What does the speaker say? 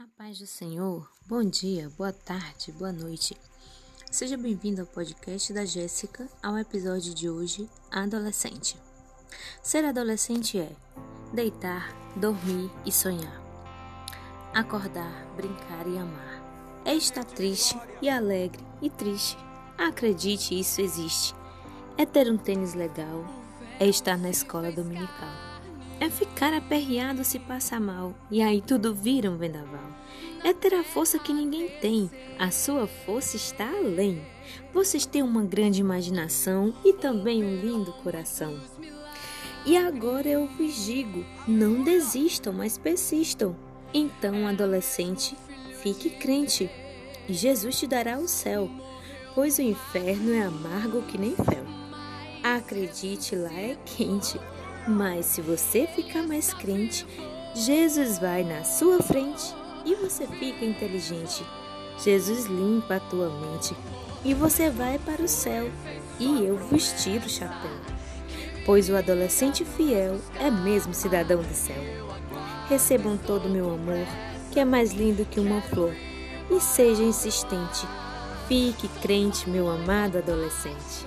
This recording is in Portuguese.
A paz do Senhor, bom dia, boa tarde, boa noite. Seja bem-vindo ao podcast da Jéssica, ao episódio de hoje, Adolescente. Ser adolescente é deitar, dormir e sonhar, acordar, brincar e amar. É estar triste e alegre e triste. Acredite, isso existe. É ter um tênis legal, é estar na escola dominical é ficar aperreado se passa mal, e aí tudo vira um vendaval. É ter a força que ninguém tem, a sua força está além. Vocês têm uma grande imaginação e também um lindo coração. E agora eu vos digo: não desistam, mas persistam. Então, adolescente, fique crente, e Jesus te dará o céu, pois o inferno é amargo que nem fel. Acredite, lá é quente. Mas se você ficar mais crente, Jesus vai na sua frente e você fica inteligente. Jesus limpa a tua mente e você vai para o céu e eu vos tiro o chapéu. Pois o adolescente fiel é mesmo cidadão do céu. Recebam todo o meu amor, que é mais lindo que uma flor, e seja insistente. Fique crente, meu amado adolescente.